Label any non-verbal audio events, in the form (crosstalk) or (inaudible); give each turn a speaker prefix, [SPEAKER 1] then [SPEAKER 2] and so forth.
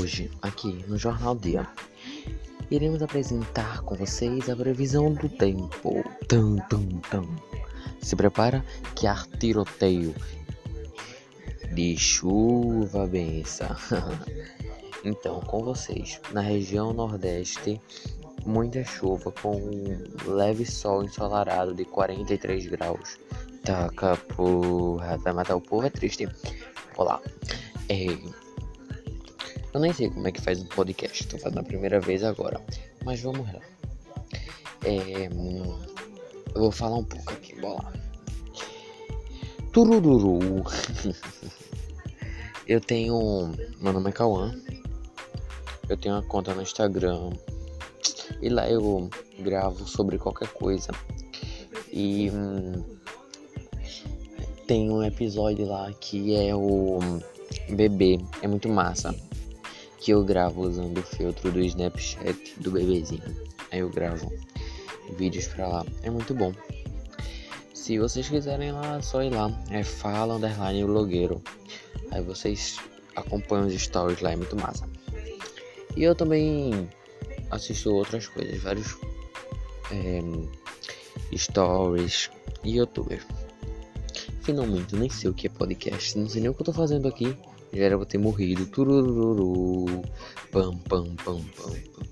[SPEAKER 1] Hoje, aqui no Jornal Dia, iremos apresentar com vocês a previsão do tempo. Tum, tum, tum. Se prepara que há tiroteio de chuva, benção. (laughs) então, com vocês, na região Nordeste, muita chuva com um leve sol ensolarado de 43 graus. Taca porra, vai matar o povo, é triste. Olá. É, eu nem sei como é que faz um podcast, tô fazendo a primeira vez agora. Mas vamos lá. É, eu vou falar um pouco aqui, bora lá. Turururu. (laughs) eu tenho. Meu nome é Cauã. Eu tenho uma conta no Instagram. E lá eu gravo sobre qualquer coisa. E hum, tem um episódio lá que é o bebê. É muito massa. Que eu gravo usando o filtro do Snapchat do bebezinho. Aí eu gravo vídeos pra lá. É muito bom. Se vocês quiserem lá, é só ir lá. É fala underline blogueiro. Aí vocês acompanham os stories lá, é muito massa. E eu também assisto outras coisas, vários é, stories e youtubers. Finalmente, nem sei o que é podcast, não sei nem o que eu tô fazendo aqui. Já era pra ter morrido. Turururu. Pam, pam, pam, pam, pam.